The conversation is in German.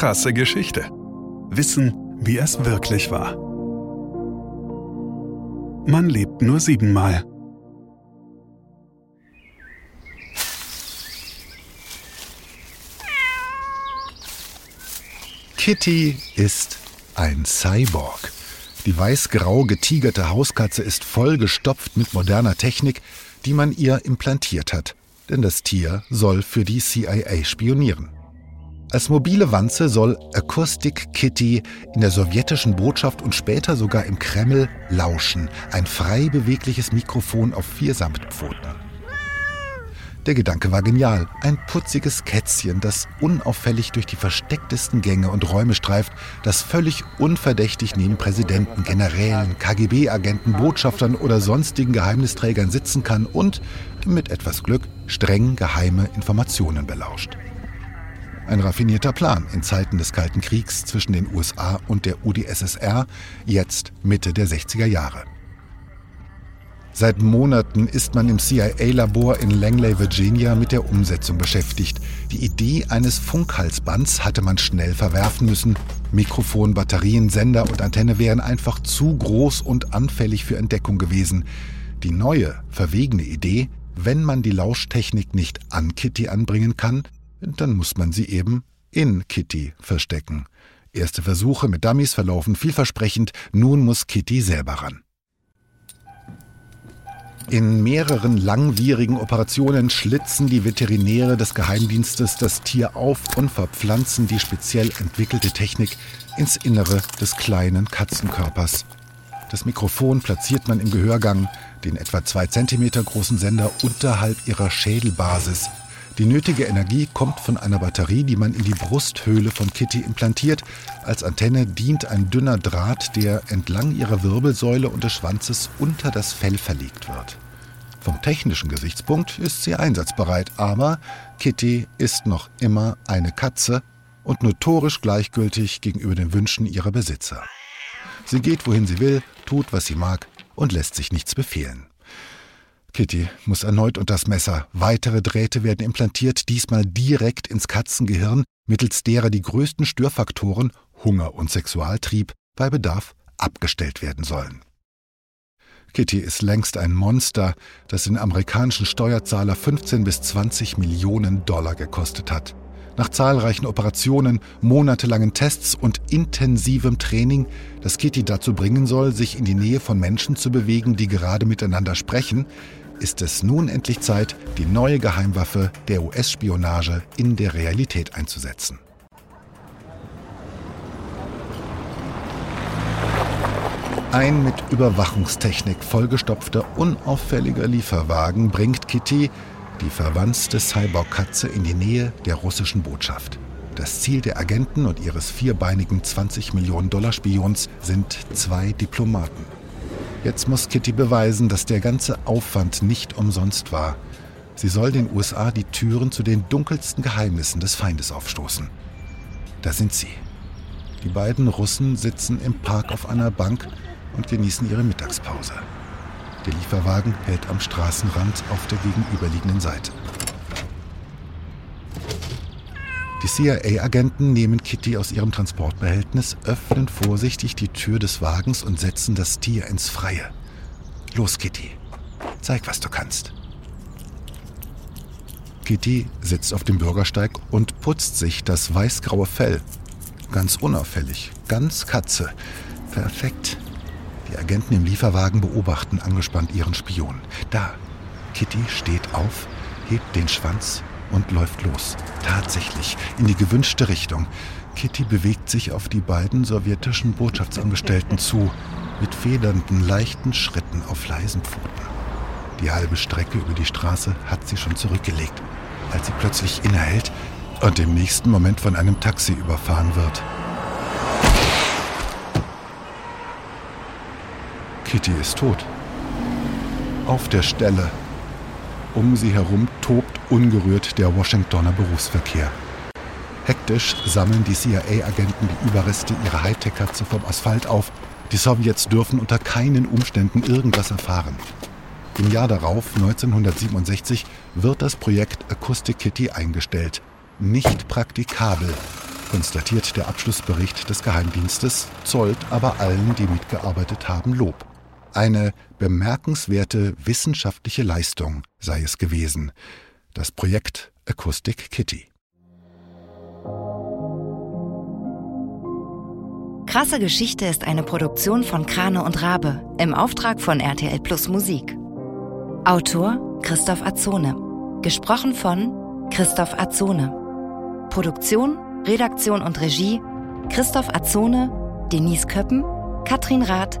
krasse Geschichte. Wissen, wie es wirklich war. Man lebt nur siebenmal. Kitty ist ein Cyborg. Die weiß-grau getigerte Hauskatze ist vollgestopft mit moderner Technik, die man ihr implantiert hat. Denn das Tier soll für die CIA spionieren. Als mobile Wanze soll Acoustic Kitty in der sowjetischen Botschaft und später sogar im Kreml lauschen. Ein frei bewegliches Mikrofon auf vier Samtpfoten. Der Gedanke war genial. Ein putziges Kätzchen, das unauffällig durch die verstecktesten Gänge und Räume streift, das völlig unverdächtig neben Präsidenten, Generälen, KGB-Agenten, Botschaftern oder sonstigen Geheimnisträgern sitzen kann und, mit etwas Glück, streng geheime Informationen belauscht. Ein raffinierter Plan in Zeiten des Kalten Kriegs zwischen den USA und der UdSSR, jetzt Mitte der 60er Jahre. Seit Monaten ist man im CIA-Labor in Langley, Virginia mit der Umsetzung beschäftigt. Die Idee eines Funkhalsbands hatte man schnell verwerfen müssen. Mikrofon, Batterien, Sender und Antenne wären einfach zu groß und anfällig für Entdeckung gewesen. Die neue, verwegene Idee, wenn man die Lauschtechnik nicht an Kitty anbringen kann, dann muss man sie eben in Kitty verstecken. Erste Versuche mit Dummies verlaufen vielversprechend, nun muss Kitty selber ran. In mehreren langwierigen Operationen schlitzen die Veterinäre des Geheimdienstes das Tier auf und verpflanzen die speziell entwickelte Technik ins Innere des kleinen Katzenkörpers. Das Mikrofon platziert man im Gehörgang, den etwa zwei Zentimeter großen Sender unterhalb ihrer Schädelbasis. Die nötige Energie kommt von einer Batterie, die man in die Brusthöhle von Kitty implantiert. Als Antenne dient ein dünner Draht, der entlang ihrer Wirbelsäule und des Schwanzes unter das Fell verlegt wird. Vom technischen Gesichtspunkt ist sie einsatzbereit, aber Kitty ist noch immer eine Katze und notorisch gleichgültig gegenüber den Wünschen ihrer Besitzer. Sie geht, wohin sie will, tut, was sie mag und lässt sich nichts befehlen. Kitty muss erneut unter das Messer. Weitere Drähte werden implantiert, diesmal direkt ins Katzengehirn, mittels derer die größten Störfaktoren Hunger und Sexualtrieb bei Bedarf abgestellt werden sollen. Kitty ist längst ein Monster, das den amerikanischen Steuerzahler 15 bis 20 Millionen Dollar gekostet hat. Nach zahlreichen Operationen, monatelangen Tests und intensivem Training, das Kitty dazu bringen soll, sich in die Nähe von Menschen zu bewegen, die gerade miteinander sprechen, ist es nun endlich Zeit, die neue Geheimwaffe der US-Spionage in der Realität einzusetzen. Ein mit Überwachungstechnik vollgestopfter, unauffälliger Lieferwagen bringt Kitty, die verwandte Cyborg-Katze, in die Nähe der russischen Botschaft. Das Ziel der Agenten und ihres vierbeinigen 20 Millionen Dollar Spions sind zwei Diplomaten. Jetzt muss Kitty beweisen, dass der ganze Aufwand nicht umsonst war. Sie soll den USA die Türen zu den dunkelsten Geheimnissen des Feindes aufstoßen. Da sind sie. Die beiden Russen sitzen im Park auf einer Bank und genießen ihre Mittagspause. Der Lieferwagen hält am Straßenrand auf der gegenüberliegenden Seite. Die CIA-Agenten nehmen Kitty aus ihrem Transportbehältnis, öffnen vorsichtig die Tür des Wagens und setzen das Tier ins Freie. Los, Kitty, zeig, was du kannst. Kitty sitzt auf dem Bürgersteig und putzt sich das weißgraue Fell. Ganz unauffällig, ganz Katze. Perfekt. Die Agenten im Lieferwagen beobachten angespannt ihren Spion. Da, Kitty steht auf, hebt den Schwanz und läuft los. Tatsächlich, in die gewünschte Richtung. Kitty bewegt sich auf die beiden sowjetischen Botschaftsangestellten zu, mit federnden, leichten Schritten auf leisen Pfoten. Die halbe Strecke über die Straße hat sie schon zurückgelegt, als sie plötzlich innehält und im nächsten Moment von einem Taxi überfahren wird. Kitty ist tot. Auf der Stelle. Um sie herum tobt ungerührt der Washingtoner Berufsverkehr. Hektisch sammeln die CIA-Agenten die Überreste ihrer Hightech-Katze vom Asphalt auf. Die Sowjets dürfen unter keinen Umständen irgendwas erfahren. Im Jahr darauf, 1967, wird das Projekt Acoustic Kitty eingestellt. Nicht praktikabel. konstatiert der Abschlussbericht des Geheimdienstes, zollt aber allen, die mitgearbeitet haben, Lob. Eine bemerkenswerte wissenschaftliche Leistung sei es gewesen. Das Projekt Acoustic Kitty. Krasse Geschichte ist eine Produktion von Krane und Rabe im Auftrag von RTL Plus Musik. Autor Christoph Azone. Gesprochen von Christoph Azone. Produktion, Redaktion und Regie Christoph Azone, Denise Köppen, Katrin Rath,